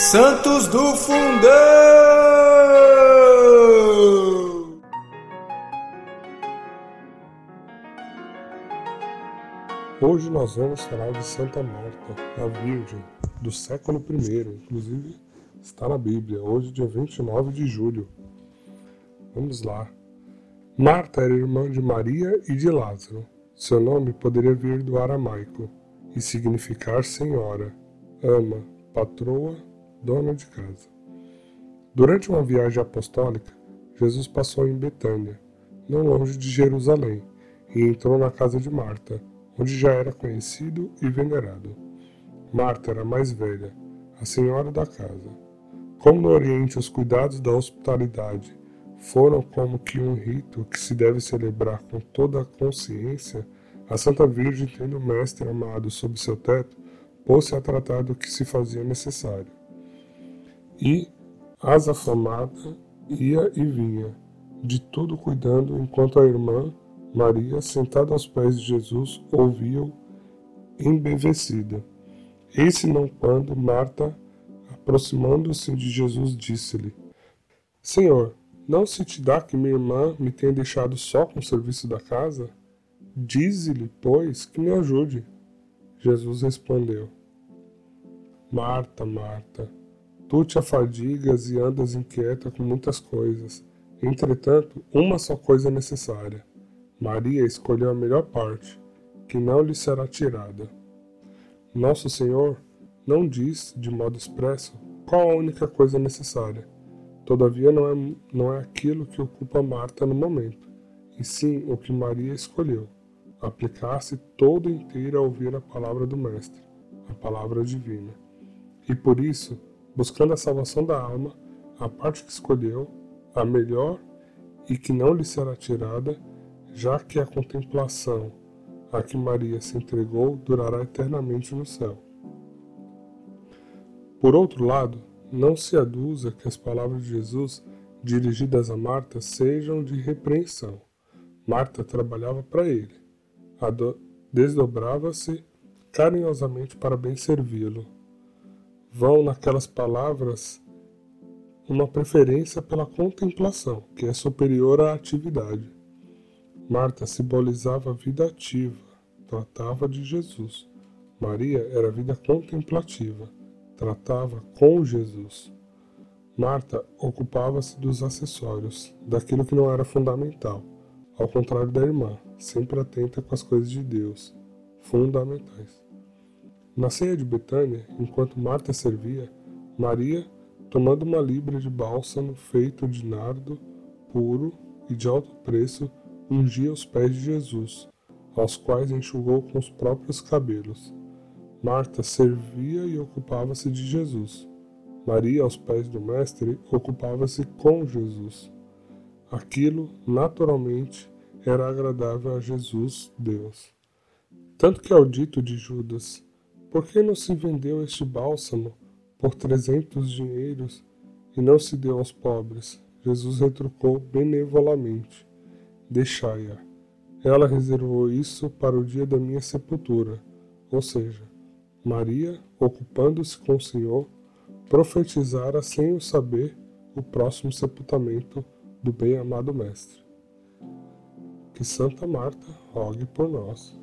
Santos do Fundão! Hoje nós vamos falar de Santa Marta, a Virgem, do século I, inclusive está na Bíblia, hoje dia 29 de julho. Vamos lá. Marta era irmã de Maria e de Lázaro. Seu nome poderia vir do aramaico e significar senhora, ama, patroa, dona de casa. Durante uma viagem apostólica, Jesus passou em Betânia, não longe de Jerusalém, e entrou na casa de Marta, onde já era conhecido e venerado. Marta era mais velha, a senhora da casa. Como no Oriente os cuidados da hospitalidade foram como que um rito que se deve celebrar com toda a consciência, a Santa Virgem, tendo o Mestre amado sob seu teto, pôs-se a tratar do que se fazia necessário. E, asafamada, ia e vinha, de tudo cuidando, enquanto a irmã, Maria, sentada aos pés de Jesus, ouvia-o embevecida. Eis não quando Marta, aproximando-se de Jesus, disse-lhe: Senhor, não se te dá que minha irmã me tenha deixado só com o serviço da casa? Dize-lhe, pois, que me ajude. Jesus respondeu: Marta, Marta, tu te afadigas e andas inquieta com muitas coisas. Entretanto, uma só coisa é necessária. Maria escolheu a melhor parte, que não lhe será tirada. Nosso Senhor não diz, de modo expresso, qual a única coisa necessária Todavia, não é, não é aquilo que ocupa Marta no momento, e sim o que Maria escolheu: aplicar-se toda inteira a ouvir a palavra do Mestre, a palavra divina. E por isso, buscando a salvação da alma, a parte que escolheu, a melhor e que não lhe será tirada, já que a contemplação a que Maria se entregou durará eternamente no céu. Por outro lado, não se aduza que as palavras de Jesus dirigidas a Marta sejam de repreensão. Marta trabalhava para ele, desdobrava-se carinhosamente para bem servi-lo. Vão naquelas palavras uma preferência pela contemplação, que é superior à atividade. Marta simbolizava a vida ativa, tratava de Jesus. Maria era a vida contemplativa tratava com Jesus. Marta ocupava-se dos acessórios, daquilo que não era fundamental, ao contrário da irmã, sempre atenta com as coisas de Deus, fundamentais. Na ceia de Betânia, enquanto Marta servia, Maria, tomando uma libra de bálsamo feito de nardo puro e de alto preço, ungia os pés de Jesus, aos quais enxugou com os próprios cabelos. Marta servia e ocupava-se de Jesus. Maria, aos pés do Mestre, ocupava-se com Jesus. Aquilo, naturalmente, era agradável a Jesus, Deus. Tanto que ao dito de Judas: Por que não se vendeu este bálsamo por trezentos dinheiros e não se deu aos pobres? Jesus retrucou benevolamente: Deixai-a. Ela reservou isso para o dia da minha sepultura, ou seja, Maria, ocupando-se com o Senhor, profetizara sem o saber o próximo sepultamento do bem-amado Mestre. Que Santa Marta rogue por nós.